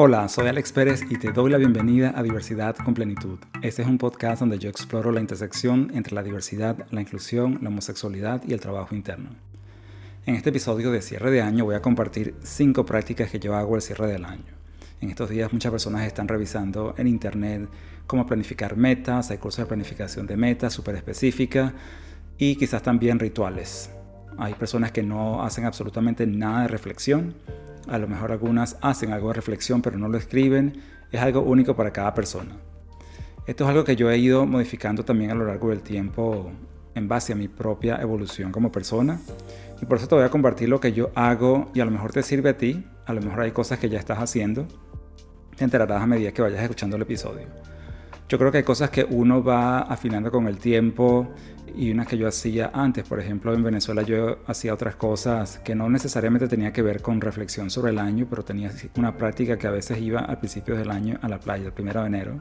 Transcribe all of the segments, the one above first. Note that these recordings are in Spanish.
Hola, soy Alex Pérez y te doy la bienvenida a Diversidad con Plenitud. Este es un podcast donde yo exploro la intersección entre la diversidad, la inclusión, la homosexualidad y el trabajo interno. En este episodio de cierre de año voy a compartir cinco prácticas que yo hago al cierre del año. En estos días muchas personas están revisando en internet cómo planificar metas, hay cursos de planificación de metas súper específicas y quizás también rituales. Hay personas que no hacen absolutamente nada de reflexión a lo mejor algunas hacen algo de reflexión pero no lo escriben, es algo único para cada persona. Esto es algo que yo he ido modificando también a lo largo del tiempo en base a mi propia evolución como persona. Y por eso te voy a compartir lo que yo hago y a lo mejor te sirve a ti, a lo mejor hay cosas que ya estás haciendo. Te enterarás a medida que vayas escuchando el episodio. Yo creo que hay cosas que uno va afinando con el tiempo y unas que yo hacía antes. Por ejemplo, en Venezuela yo hacía otras cosas que no necesariamente tenía que ver con reflexión sobre el año, pero tenía una práctica que a veces iba al principio del año a la playa, el primero de enero,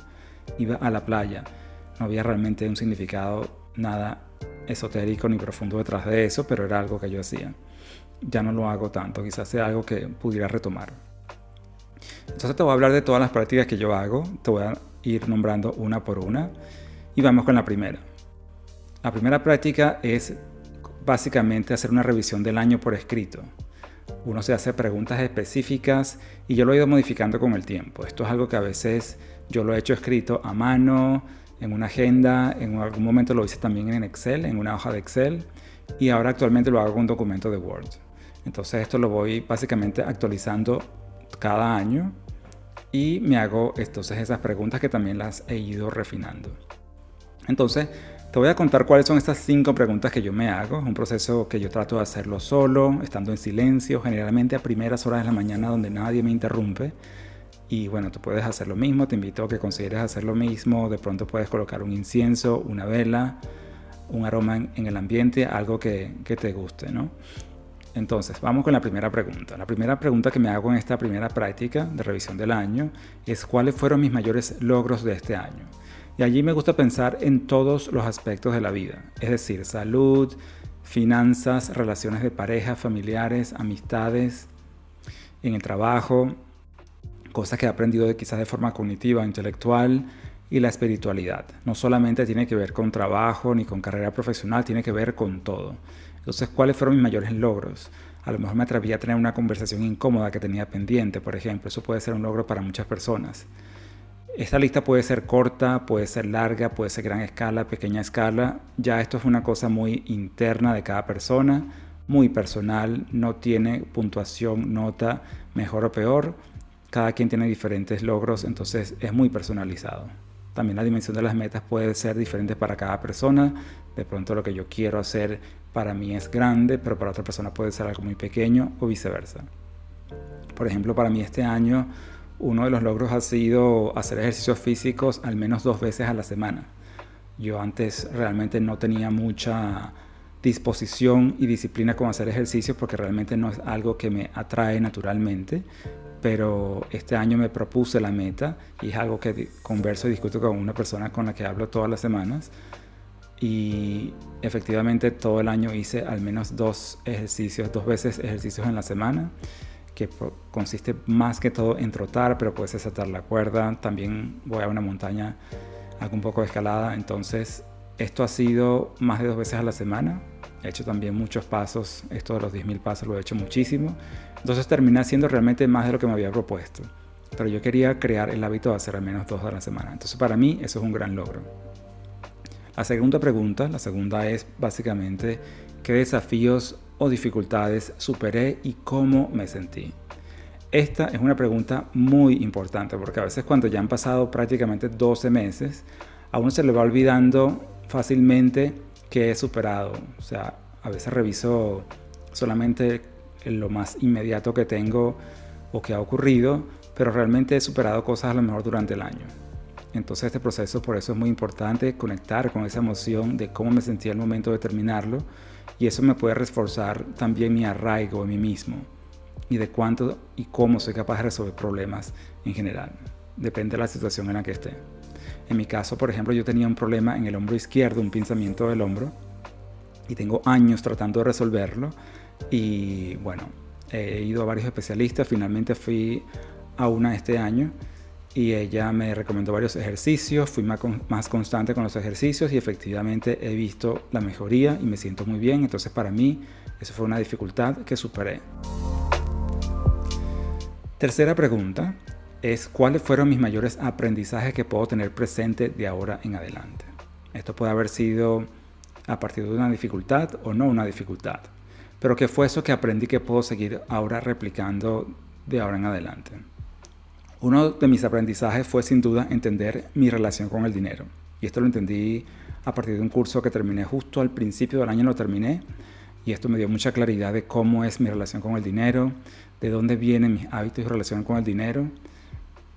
iba a la playa. No había realmente un significado nada esotérico ni profundo detrás de eso, pero era algo que yo hacía. Ya no lo hago tanto, quizás sea algo que pudiera retomar. Entonces te voy a hablar de todas las prácticas que yo hago, te voy a ir nombrando una por una y vamos con la primera. La primera práctica es básicamente hacer una revisión del año por escrito. Uno se hace preguntas específicas y yo lo he ido modificando con el tiempo. Esto es algo que a veces yo lo he hecho escrito a mano, en una agenda, en algún momento lo hice también en Excel, en una hoja de Excel y ahora actualmente lo hago en un documento de Word. Entonces esto lo voy básicamente actualizando cada año y me hago entonces esas preguntas que también las he ido refinando. Entonces, te voy a contar cuáles son estas cinco preguntas que yo me hago. Es un proceso que yo trato de hacerlo solo, estando en silencio, generalmente a primeras horas de la mañana donde nadie me interrumpe. Y bueno, tú puedes hacer lo mismo, te invito a que consideres hacer lo mismo. De pronto puedes colocar un incienso, una vela, un aroma en, el ambiente, algo que, que te guste, ¿no? Entonces, vamos con la primera pregunta. La primera pregunta que me hago en esta primera práctica de revisión del año es cuáles fueron mis mayores logros de este año. Y allí me gusta pensar en todos los aspectos de la vida, es decir, salud, finanzas, relaciones de pareja, familiares, amistades, en el trabajo, cosas que he aprendido quizás de forma cognitiva, intelectual, y la espiritualidad. No solamente tiene que ver con trabajo ni con carrera profesional, tiene que ver con todo. Entonces, ¿cuáles fueron mis mayores logros? A lo mejor me atreví a tener una conversación incómoda que tenía pendiente, por ejemplo. Eso puede ser un logro para muchas personas. Esta lista puede ser corta, puede ser larga, puede ser gran escala, pequeña escala. Ya esto es una cosa muy interna de cada persona, muy personal, no tiene puntuación, nota, mejor o peor. Cada quien tiene diferentes logros, entonces es muy personalizado. También la dimensión de las metas puede ser diferente para cada persona. De pronto lo que yo quiero hacer para mí es grande, pero para otra persona puede ser algo muy pequeño o viceversa. Por ejemplo, para mí este año uno de los logros ha sido hacer ejercicios físicos al menos dos veces a la semana. Yo antes realmente no tenía mucha disposición y disciplina con hacer ejercicios porque realmente no es algo que me atrae naturalmente, pero este año me propuse la meta y es algo que converso y discuto con una persona con la que hablo todas las semanas y efectivamente todo el año hice al menos dos ejercicios, dos veces ejercicios en la semana, que consiste más que todo en trotar, pero puedes saltar la cuerda, también voy a una montaña, hago un poco de escalada, entonces esto ha sido más de dos veces a la semana, he hecho también muchos pasos, esto de los 10.000 pasos lo he hecho muchísimo, entonces termina siendo realmente más de lo que me había propuesto, pero yo quería crear el hábito de hacer al menos dos a la semana, entonces para mí eso es un gran logro. La segunda pregunta, la segunda es básicamente qué desafíos o dificultades superé y cómo me sentí. Esta es una pregunta muy importante porque a veces cuando ya han pasado prácticamente 12 meses, a uno se le va olvidando fácilmente que he superado. O sea, a veces reviso solamente lo más inmediato que tengo o que ha ocurrido, pero realmente he superado cosas a lo mejor durante el año. Entonces este proceso por eso es muy importante conectar con esa emoción de cómo me sentía al momento de terminarlo y eso me puede reforzar también mi arraigo en mí mismo y de cuánto y cómo soy capaz de resolver problemas en general. Depende de la situación en la que esté. En mi caso, por ejemplo, yo tenía un problema en el hombro izquierdo, un pinzamiento del hombro, y tengo años tratando de resolverlo. Y bueno, he ido a varios especialistas, finalmente fui a una este año y ella me recomendó varios ejercicios, fui más, más constante con los ejercicios y efectivamente he visto la mejoría y me siento muy bien, entonces para mí eso fue una dificultad que superé. Tercera pregunta es cuáles fueron mis mayores aprendizajes que puedo tener presente de ahora en adelante. Esto puede haber sido a partir de una dificultad o no una dificultad, pero qué fue eso que aprendí que puedo seguir ahora replicando de ahora en adelante. Uno de mis aprendizajes fue sin duda entender mi relación con el dinero. Y esto lo entendí a partir de un curso que terminé justo al principio del año, lo terminé. Y esto me dio mucha claridad de cómo es mi relación con el dinero, de dónde vienen mis hábitos y relación con el dinero,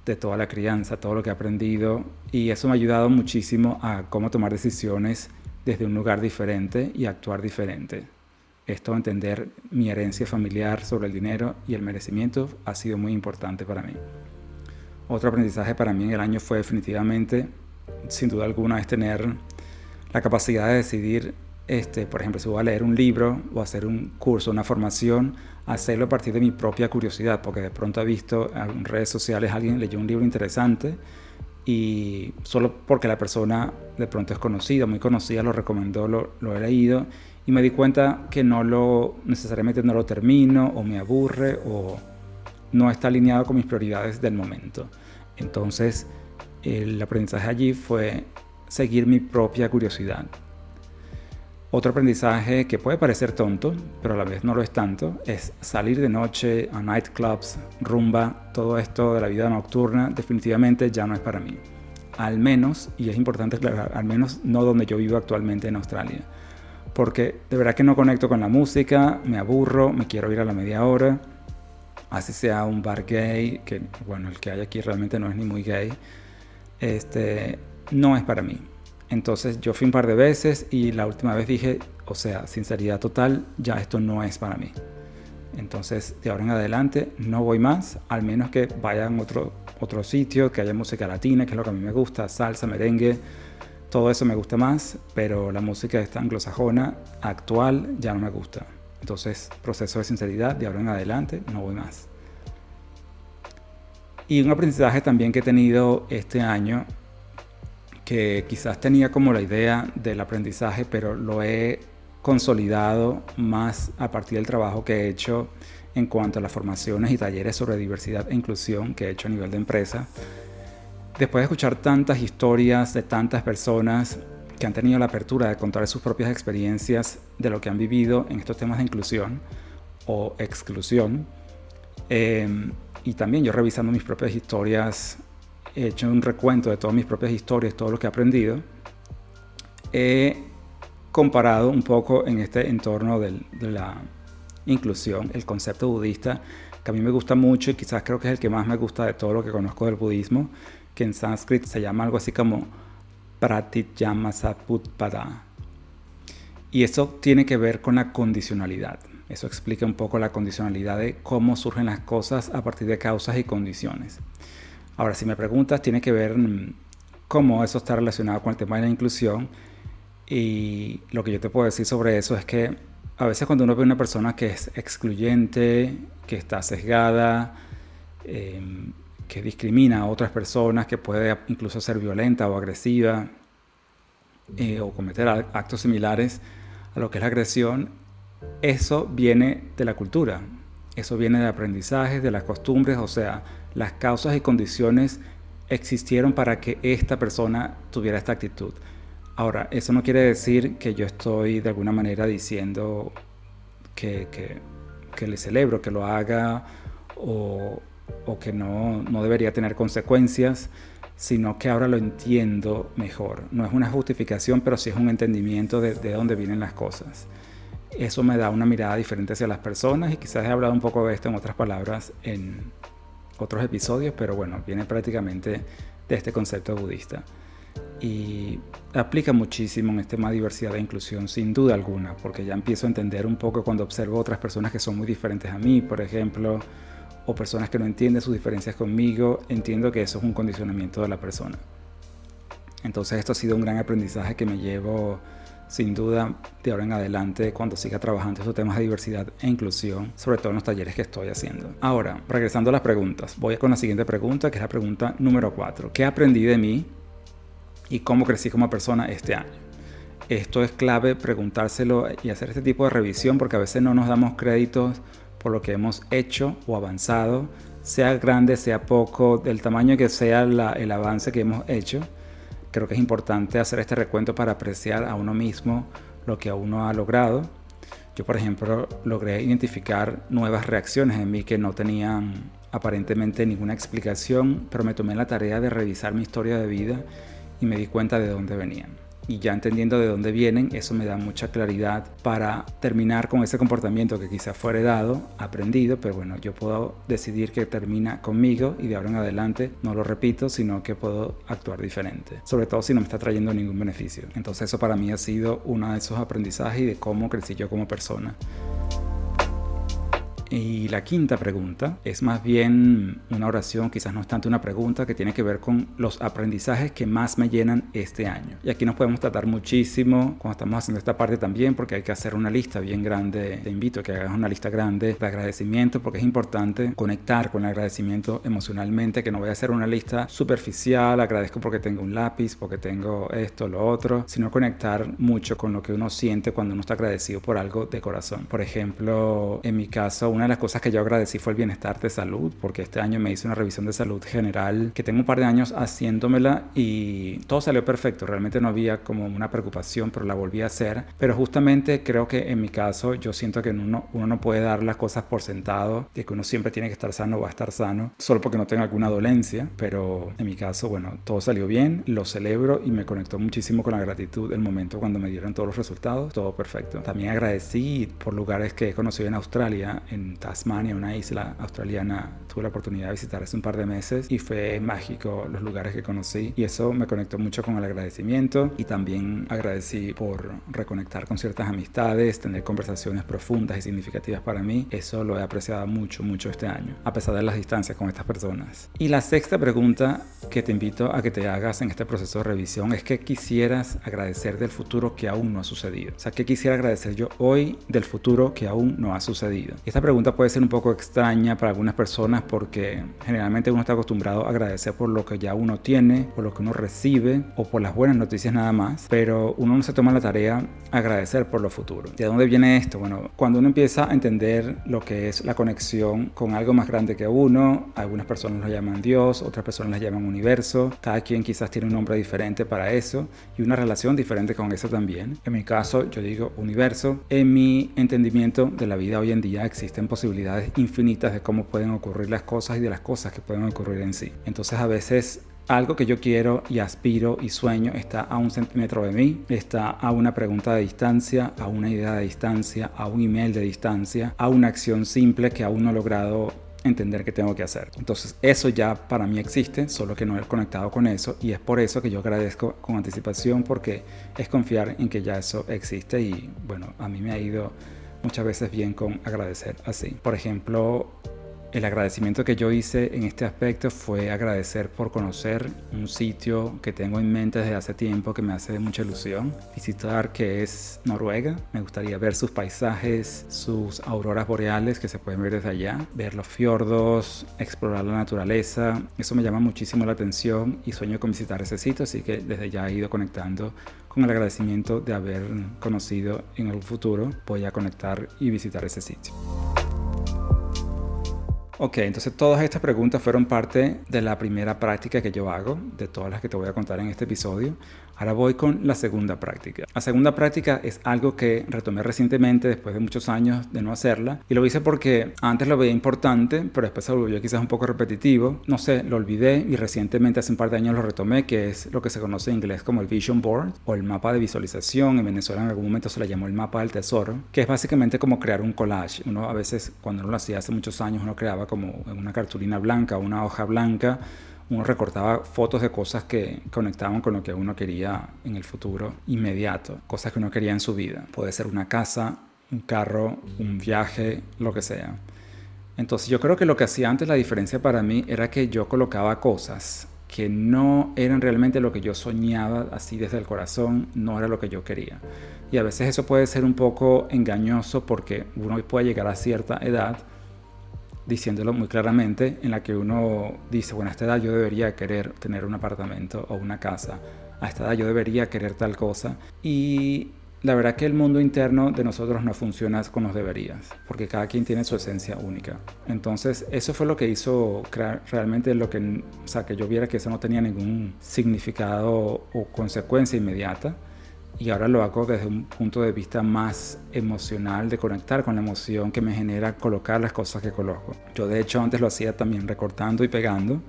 de toda la crianza, todo lo que he aprendido. Y eso me ha ayudado muchísimo a cómo tomar decisiones desde un lugar diferente y actuar diferente. Esto, entender mi herencia familiar sobre el dinero y el merecimiento, ha sido muy importante para mí. Otro aprendizaje para mí en el año fue definitivamente, sin duda alguna, es tener la capacidad de decidir, este, por ejemplo, si voy a leer un libro o hacer un curso, una formación, hacerlo a partir de mi propia curiosidad, porque de pronto he visto en redes sociales alguien leyó un libro interesante y solo porque la persona de pronto es conocida, muy conocida, lo recomendó, lo, lo he leído y me di cuenta que no lo necesariamente no lo termino o me aburre o no está alineado con mis prioridades del momento. Entonces, el aprendizaje allí fue seguir mi propia curiosidad. Otro aprendizaje que puede parecer tonto, pero a la vez no lo es tanto, es salir de noche a nightclubs, rumba, todo esto de la vida nocturna, definitivamente ya no es para mí. Al menos, y es importante aclarar, al menos no donde yo vivo actualmente en Australia. Porque de verdad que no conecto con la música, me aburro, me quiero ir a la media hora así sea un bar gay, que bueno, el que hay aquí realmente no es ni muy gay, este, no es para mí. Entonces yo fui un par de veces y la última vez dije, o sea, sinceridad total, ya esto no es para mí. Entonces de ahora en adelante no voy más, al menos que vaya a otro, otro sitio, que haya música latina, que es lo que a mí me gusta, salsa, merengue, todo eso me gusta más, pero la música esta anglosajona actual ya no me gusta. Entonces, proceso de sinceridad, de ahora en adelante, no voy más. Y un aprendizaje también que he tenido este año, que quizás tenía como la idea del aprendizaje, pero lo he consolidado más a partir del trabajo que he hecho en cuanto a las formaciones y talleres sobre diversidad e inclusión que he hecho a nivel de empresa. Después de escuchar tantas historias de tantas personas que han tenido la apertura de contar sus propias experiencias de lo que han vivido en estos temas de inclusión o exclusión. Em, y también yo revisando mis propias historias, he hecho un recuento de todas mis propias historias, todo lo que he aprendido. He comparado un poco en este entorno de la inclusión, el concepto budista, que a mí me gusta mucho y quizás creo que es el que más me gusta de todo lo que conozco del budismo, que en sánscrito se llama algo así como Pratityamasaputpada. Y eso tiene que ver con la condicionalidad. Eso explica un poco la condicionalidad de cómo surgen las cosas a partir de causas y condiciones. Ahora, si me preguntas, tiene que ver mm, cómo eso está relacionado con el tema de la inclusión. Y lo que yo te puedo decir sobre eso es que a veces cuando uno ve una persona que es excluyente, que está sesgada, em, que discrimina a otras personas, que puede incluso ser violenta o agresiva eh, o cometer actos similares a lo que es la agresión, eso viene de la cultura, eso viene de aprendizajes, de las costumbres, o sea, las causas y condiciones existieron para que esta persona tuviera esta actitud. Ahora, eso no quiere decir que yo estoy de alguna manera diciendo que, que, que le celebro, que lo haga o, o que no, no debería tener consecuencias, sino que ahora lo entiendo mejor. No es una justificación, pero sí es un entendimiento de, de dónde vienen las cosas. Eso me da una mirada diferente hacia las personas y quizás he hablado un poco de esto en otras palabras en otros episodios, pero bueno, viene prácticamente de este concepto budista. Y aplica muchísimo en este tema de diversidad e inclusión, sin duda alguna, porque ya empiezo a entender un poco cuando observo otras personas que son muy diferentes a mí, por ejemplo, o personas que no entienden sus diferencias conmigo, entiendo que eso es un condicionamiento de la persona. Entonces esto ha sido un gran aprendizaje que me llevo sin duda de ahora en adelante cuando siga trabajando estos temas de diversidad e inclusión, sobre todo en los talleres que estoy haciendo. Ahora, regresando a las preguntas, voy con la siguiente pregunta, que es la pregunta número 4. ¿Qué aprendí de mí y cómo crecí como persona este año? Esto es clave preguntárselo y hacer este tipo de revisión porque a veces no nos damos créditos por lo que hemos hecho o avanzado, sea grande, sea poco, del tamaño que sea el avance que hemos hecho creo que es importante hacer este recuento para apreciar a uno mismo lo que uno ha logrado. Yo, por ejemplo, logré identificar nuevas reacciones en mí que no tenían aparentemente ninguna explicación, pero me tomé la tarea de revisar mi historia de vida y me di cuenta de dónde venían y ya entendiendo de dónde vienen, eso me da mucha claridad para terminar con ese comportamiento que quizás fue heredado, aprendido, pero bueno, yo puedo decidir que termina conmigo y de ahora en adelante no lo repito, sino que puedo actuar diferente, sobre todo si no me está trayendo ningún beneficio. Entonces eso para mí ha sido uno de esos aprendizajes y de cómo crecí yo como persona. Y la quinta pregunta es más bien una oración, quizás no es tanto una pregunta, que tiene que ver con los aprendizajes que más me llenan este año. Y aquí nos podemos tratar muchísimo cuando estamos haciendo esta parte también, porque hay que hacer una lista bien grande. Te invito a que hagas una lista grande de agradecimiento, porque es importante conectar con el agradecimiento emocionalmente, que no voy a hacer una lista superficial, agradezco porque tengo un lápiz, porque tengo esto, lo otro, sino conectar mucho con lo que uno siente cuando uno está agradecido por algo de corazón. Por ejemplo, en mi caso, una de las cosas que yo agradecí fue el bienestar de salud, porque este año me hice una revisión de salud general que tengo un par de años haciéndomela y todo salió perfecto. Realmente no había como una preocupación, pero la volví a hacer. Pero justamente creo que en mi caso yo siento que uno, uno no puede dar las cosas por sentado, de que uno siempre tiene que estar sano va a estar sano, solo porque no tenga alguna dolencia. Pero en mi caso, bueno, todo salió bien, lo celebro y me conectó muchísimo con la gratitud el momento cuando me dieron todos los resultados, todo perfecto. También agradecí por lugares que he conocido en Australia, en Tasmania, una isla australiana. Tuve la oportunidad de visitar hace un par de meses y fue mágico los lugares que conocí y eso me conectó mucho con el agradecimiento y también agradecí por reconectar con ciertas amistades, tener conversaciones profundas y significativas para mí. Eso lo he apreciado mucho, mucho este año, a pesar de las distancias con estas personas. Y la sexta pregunta que te invito a que te hagas en este proceso de revisión es que quisieras agradecer del futuro que aún no ha sucedido. O sea, ¿qué quisiera agradecer yo hoy del futuro que aún no ha sucedido? Y esta pregunta puede ser un poco extraña para algunas personas porque generalmente uno está acostumbrado a agradecer por lo que ya uno tiene, por lo que uno recibe o por las buenas noticias nada más, pero uno no se toma la tarea agradecer por lo futuro. ¿De dónde viene esto? Bueno, cuando uno empieza a entender lo que es la conexión con algo más grande que uno, algunas personas lo llaman Dios, otras personas lo llaman universo, cada quien quizás tiene un nombre diferente para eso y una relación diferente con eso también. En mi caso, yo digo universo. En mi entendimiento de la vida hoy en día existen posibilidades infinitas de cómo pueden ocurrir las cosas y de las cosas que pueden ocurrir en sí. Entonces a veces algo que yo quiero y aspiro y sueño está a un centímetro de mí, está a una pregunta de distancia, a una idea de distancia, a un email de distancia, a una acción simple que aún no he logrado entender qué tengo que hacer. Entonces eso ya para mí existe, solo que no he conectado con eso y es por eso que yo agradezco con anticipación porque es confiar en que ya eso existe y bueno, a mí me ha ido muchas veces bien con agradecer así. Por ejemplo, el agradecimiento que yo hice en este aspecto fue agradecer por conocer un sitio que tengo en mente desde hace tiempo que me hace mucha ilusión visitar, que es Noruega. Me gustaría ver sus paisajes, sus auroras boreales que se pueden ver desde allá, ver los fiordos, explorar la naturaleza. Eso me llama muchísimo la atención y sueño con visitar ese sitio, así que desde ya he ido conectando con el agradecimiento de haber conocido en el futuro. Voy a conectar y visitar ese sitio. Ok, entonces todas estas preguntas fueron parte de la primera práctica que yo hago, de todas las que te voy a contar en este episodio. Ahora voy con la segunda práctica. La segunda práctica es algo que retomé recientemente después de muchos años de no hacerla y lo hice porque antes lo veía importante, pero después se volvió quizás un poco repetitivo. No sé, lo olvidé y recientemente hace un par de años lo retomé, que es lo que se conoce en inglés como el Vision Board o el mapa de visualización. En Venezuela en algún momento se le llamó el mapa del tesoro, que es básicamente como crear un collage. Uno a veces cuando uno lo hacía hace muchos años uno creaba como una cartulina blanca, una hoja blanca uno recortaba fotos de cosas que conectaban con lo que uno quería en el futuro inmediato, cosas que uno quería en su vida. Puede ser una casa, un carro, un viaje, lo que sea. Entonces yo creo que lo que hacía antes la diferencia para mí era que yo colocaba cosas que no eran realmente lo que yo soñaba así desde el corazón, no era lo que yo quería. Y a veces eso puede ser un poco engañoso porque uno puede llegar a cierta edad diciéndolo muy claramente, en la que uno dice, bueno, a esta edad yo debería querer tener un apartamento o una casa, a esta edad yo debería querer tal cosa. Y la verdad que el mundo interno de nosotros no funciona con los deberías, porque cada quien tiene su esencia única. Entonces, eso fue lo que hizo realmente lo que, o sea, que yo viera que eso no tenía ningún significado o consecuencia inmediata. Y ahora lo hago desde un punto de vista más emocional, de conectar con la emoción que me genera colocar las cosas que coloco. Yo de hecho antes lo hacía también recortando y pegando,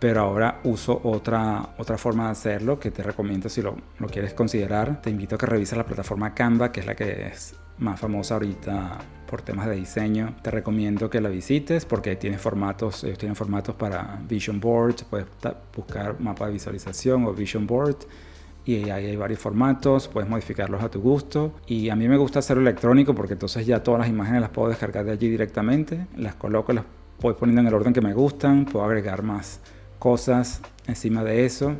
pero ahora uso otra, otra forma de hacerlo que te recomiendo si lo, lo quieres considerar. Te invito a que revises la plataforma Canva, que es la que es más famosa ahorita por temas de diseño. Te recomiendo que la visites porque tiene formatos, ellos tienen formatos para Vision Board, puedes buscar mapa de visualización o Vision Board y ahí hay varios formatos, puedes modificarlos a tu gusto. Y a mí me gusta hacerlo electrónico porque entonces ya todas las imágenes las puedo descargar de allí directamente, las coloco, las voy poniendo en el orden que me gustan, puedo agregar más cosas encima de eso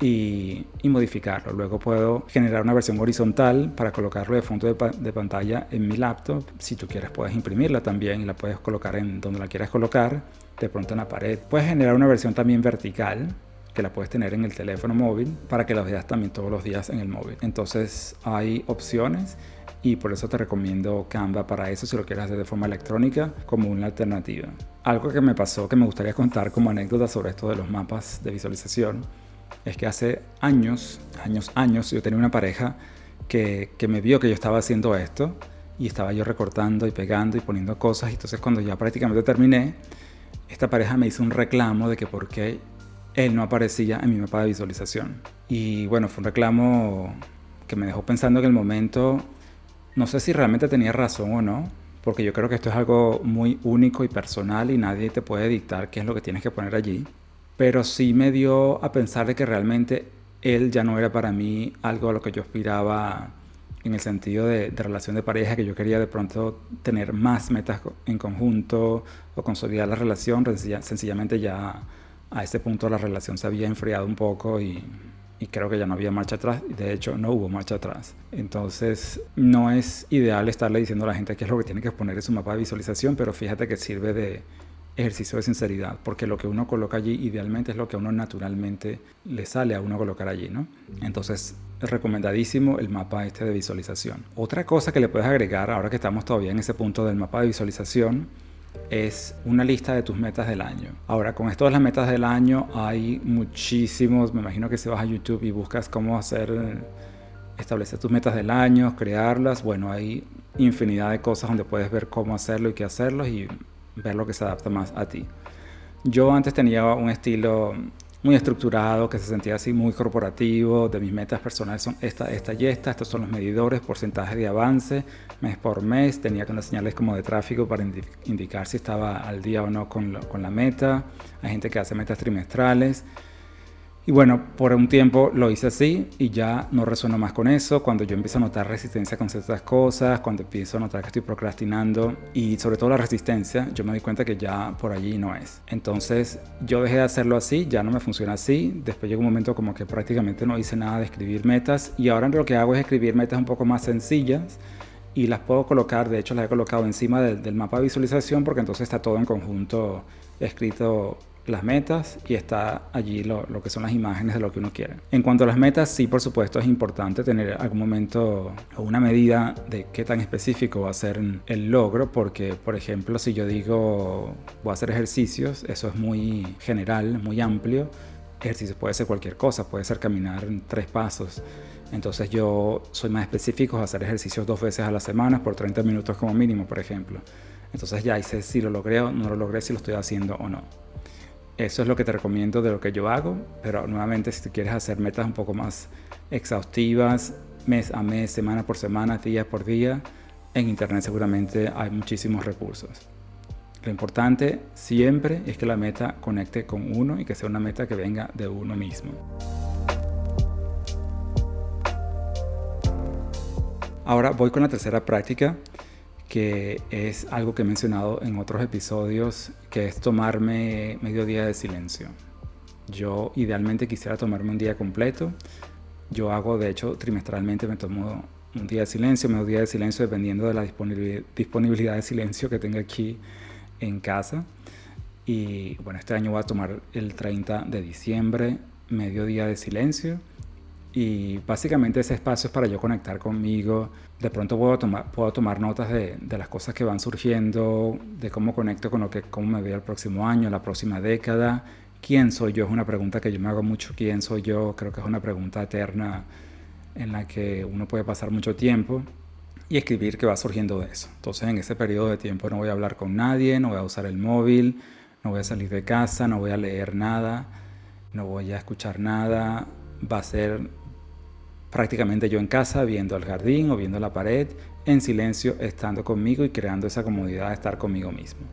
y, modificarlo. Luego puedo generar una versión horizontal para colocarlo de fondo de, pantalla en mi laptop. Si tú quieres puedes imprimirla también y la puedes colocar en donde la quieras colocar, de pronto en la pared. Puedes generar una versión también vertical que la puedes tener en el teléfono móvil para que la veas también todos los días en el móvil. Entonces hay opciones y por eso te recomiendo Canva para eso si lo quieres hacer de forma electrónica como una alternativa. Algo que me pasó que me gustaría contar como anécdota sobre esto de los mapas de visualización es que hace años, años, años yo tenía una pareja que, que me vio que yo estaba haciendo esto y estaba yo recortando y pegando y poniendo cosas y entonces cuando ya prácticamente terminé esta pareja me hizo un reclamo de que por qué él no aparecía en mi mapa de visualización. Y bueno, fue un reclamo que me dejó pensando en el momento no sé si realmente tenía razón o no, porque yo creo que esto es algo muy único y personal y nadie te puede dictar qué es lo que tienes que poner allí. Pero sí me dio a pensar de que realmente él ya no era para mí algo a lo que yo aspiraba en el sentido de, relación de pareja, que yo quería de pronto tener más metas en conjunto o consolidar la relación. Sencillamente ya a ese punto la relación se había enfriado un poco y y creo que ya no había marcha atrás, de hecho no hubo marcha atrás. Entonces no es ideal estarle diciendo a la gente qué es lo que tiene que poner en su mapa de visualización, pero fíjate que sirve de ejercicio de sinceridad, porque lo que uno coloca allí idealmente es lo que a uno naturalmente le sale a uno colocar allí, ¿no? Entonces es recomendadísimo el mapa este de visualización. Otra cosa que le puedes agregar, ahora que estamos todavía en ese punto del mapa de visualización, es una lista de tus metas del año. Ahora, con esto de las metas del año hay muchísimos, me imagino que si vas a YouTube y buscas cómo hacer, establecer tus metas del año, crearlas, bueno, hay infinidad de cosas donde puedes ver cómo hacerlo y qué hacerlo y ver lo que se adapta más a ti. Yo antes tenía un estilo muy estructurado, que se sentía así muy corporativo, de mis metas personales son esta, esta y esta, estos son los medidores, porcentaje de avance, mes por mes, tenía unas señales como de tráfico para indicar si estaba al día o no con, con la meta, hay gente que hace metas trimestrales, y bueno, por un tiempo lo hice así y ya no resueno más con eso. Cuando yo empiezo a notar resistencia con ciertas cosas, cuando empiezo a notar que estoy procrastinando y sobre todo la resistencia, yo me doy cuenta que ya por allí no es. Entonces yo dejé de hacerlo así, ya no me funciona así. Después llegó un momento como que prácticamente no hice nada de escribir metas y ahora lo que hago es escribir metas un poco más sencillas y las puedo colocar, de hecho las he colocado encima del, del mapa de visualización porque entonces está todo en conjunto escrito las metas y está allí lo, que son las imágenes de lo que uno quiere. En cuanto a las metas, sí, por supuesto, es importante tener algún momento o una medida de qué tan específico va a ser el logro, porque, por ejemplo, si yo digo voy a hacer ejercicios, eso es muy general, muy amplio. Ejercicio puede ser cualquier cosa, puede ser caminar tres pasos. Entonces yo soy más específico, hacer ejercicios dos veces a la semana por 30 minutos como mínimo, por ejemplo. Entonces ya sé si lo logré o no lo logré, si lo estoy haciendo o no. Eso es lo que te recomiendo de lo que yo hago, pero nuevamente si tú quieres hacer metas un poco más exhaustivas, mes a mes, semana por semana, día por día, en internet seguramente hay muchísimos recursos. Lo importante siempre es que la meta conecte con uno y que sea una meta que venga de uno mismo. Ahora voy con la tercera práctica que es algo que he mencionado en otros episodios, que es tomarme medio día de silencio. Yo idealmente quisiera tomarme un día completo. Yo hago, de hecho, trimestralmente me tomo un día de silencio, medio día de silencio, dependiendo de la disponibilidad de silencio que tenga aquí en casa. Y bueno, este año voy a tomar el 30 de diciembre, medio día de silencio. Y básicamente ese espacio es para yo conectar conmigo. De pronto puedo tomar, puedo tomar notas de, de, las cosas que van surgiendo, de cómo conecto con lo que cómo me veo el próximo año, la próxima década. ¿Quién soy yo? Es una pregunta que yo me hago mucho. ¿Quién soy yo? Creo que es una pregunta eterna en la que uno puede pasar mucho tiempo y escribir que va surgiendo de eso. Entonces en ese periodo de tiempo no voy a hablar con nadie, no voy a usar el móvil, no voy a salir de casa, no voy a leer nada, no voy a escuchar nada. Va a ser prácticamente yo en casa viendo el jardín o viendo la pared, en silencio, estando conmigo y creando esa comodidad de estar conmigo mismo.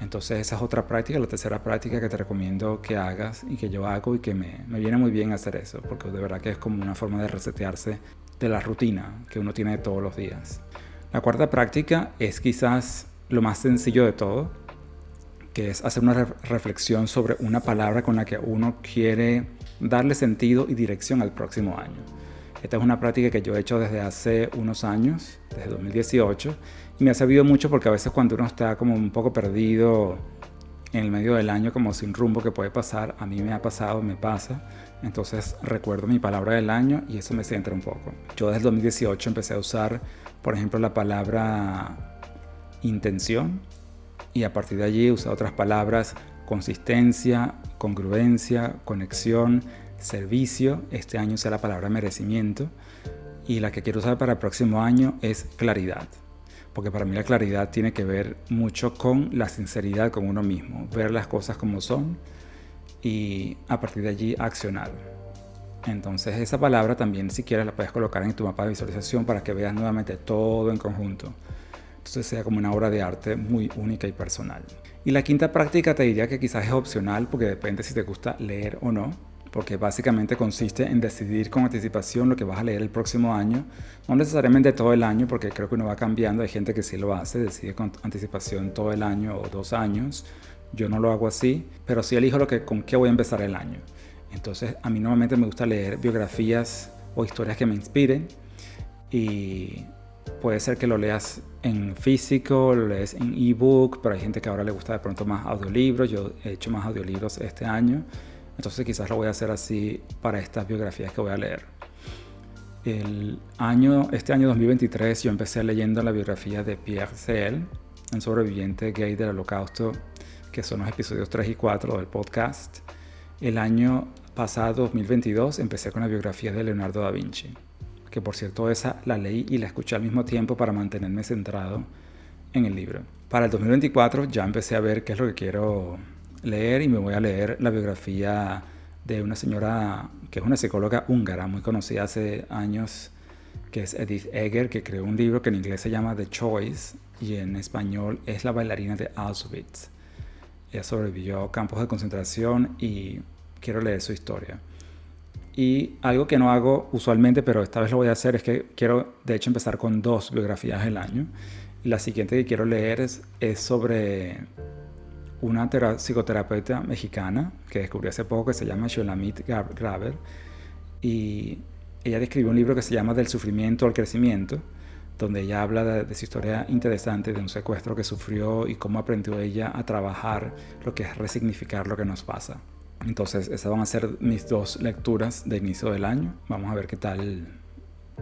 Entonces esa es otra práctica, la tercera práctica que te recomiendo que hagas y que yo hago y que me, me viene muy bien hacer eso, porque de verdad que es como una forma de resetearse de la rutina que uno tiene todos los días. La cuarta práctica es quizás lo más sencillo de todo, que es hacer una reflexión sobre una palabra con la que uno quiere darle sentido y dirección al próximo año. Esta es una práctica que yo he hecho desde hace unos años, desde 2018, y me ha servido mucho porque a veces cuando uno está como un poco perdido en el medio del año, como sin rumbo que puede pasar, a mí me ha pasado, me pasa, entonces recuerdo mi palabra del año y eso me centra un poco. Yo desde 2018 empecé a usar, por ejemplo, la palabra intención y a partir de allí usado otras palabras consistencia, congruencia, conexión, servicio. Este año usé la palabra merecimiento y la que quiero usar para el próximo año es claridad. Porque para mí la claridad tiene que ver mucho con la sinceridad con uno mismo, ver las cosas como son y a partir de allí accionar. Entonces esa palabra también si quieres la puedes colocar en tu mapa de visualización para que veas nuevamente todo en conjunto. Entonces sea como una obra de arte muy única y personal. Y la quinta práctica te diría que quizás es opcional porque depende si te gusta leer o no, porque básicamente consiste en decidir con anticipación lo que vas a leer el próximo año, no necesariamente todo el año, porque creo que uno va cambiando, hay gente que sí lo hace, decide con anticipación todo el año o dos años, yo no lo hago así, pero sí elijo lo que, con qué voy a empezar el año. Entonces, a mí normalmente me gusta leer biografías o historias que me inspiren. Y puede ser que lo leas en físico, lo lees en ebook, pero hay gente que ahora le gusta de pronto más audiolibros. Yo he hecho más audiolibros este año, entonces quizás lo voy a hacer así para estas biografías que voy a leer. El año, este año 2023 yo empecé leyendo la biografía de Pierre Seel, un sobreviviente gay del holocausto que son los episodios 3 y 4 del podcast. El año pasado, 2022, empecé con la biografía de Leonardo da Vinci, que por cierto esa la leí y la escuché al mismo tiempo para mantenerme centrado en el libro. Para el 2024 ya empecé a ver qué es lo que quiero leer y me voy a leer la biografía de una señora que es una psicóloga húngara muy conocida hace años, que es Edith Egger, que creó un libro que en inglés se llama The Choice y en español es La bailarina de Auschwitz. Ella sobrevivió a campos de concentración y quiero leer su historia. Y algo que no hago usualmente, pero esta vez lo voy a hacer, es que quiero de hecho empezar con dos biografías del año. Y la siguiente que quiero leer es, es sobre una psicoterapeuta mexicana que descubrí hace poco que se llama Sholamit Graver. Y ella describió un libro que se llama Del sufrimiento al crecimiento donde ella habla de, su historia interesante de un secuestro que sufrió y cómo aprendió ella a trabajar lo que es resignificar lo que nos pasa. Entonces, esas van a ser mis dos lecturas de inicio del año. Vamos a ver qué tal.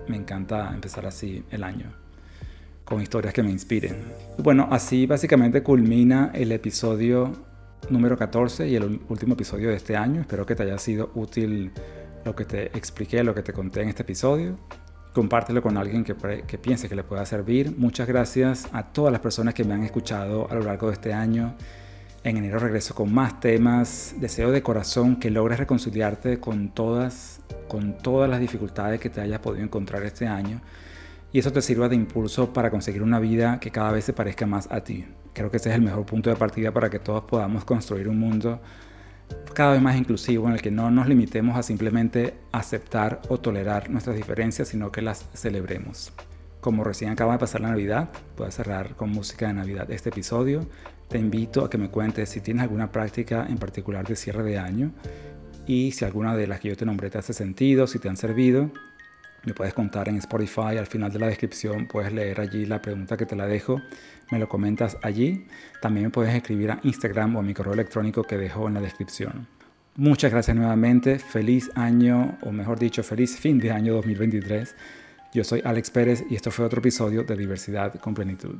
Me encanta empezar así el año, con historias que me inspiren. bueno, así básicamente culmina el episodio número 14 y el último episodio de este año. Espero que te haya sido útil lo que te expliqué, lo que te conté en este episodio compártelo con alguien que, que, piense que le pueda servir. Muchas gracias a todas las personas que me han escuchado a lo largo de este año. En enero regreso con más temas. Deseo de corazón que logres reconciliarte con todas, con todas las dificultades que te hayas podido encontrar este año. Y eso te sirva de impulso para conseguir una vida que cada vez se parezca más a ti. Creo que ese es el mejor punto de partida para que todos podamos construir un mundo cada vez más inclusivo en el que no nos limitemos a simplemente aceptar o tolerar nuestras diferencias, sino que las celebremos. Como recién acaba de pasar la Navidad, puedes cerrar con música de Navidad este episodio. Te invito a que me cuentes si tienes alguna práctica en particular de cierre de año y si alguna de las que yo te nombré te hace sentido, si te han servido. Me puedes contar en Spotify, al final de la descripción puedes leer allí la pregunta que te la dejo, me lo comentas allí. También me puedes escribir a Instagram o a mi correo electrónico que dejo en la descripción. Muchas gracias nuevamente, feliz año, o mejor dicho, feliz fin de año 2023. Yo soy Alex Pérez y esto fue otro episodio de Diversidad con Plenitud.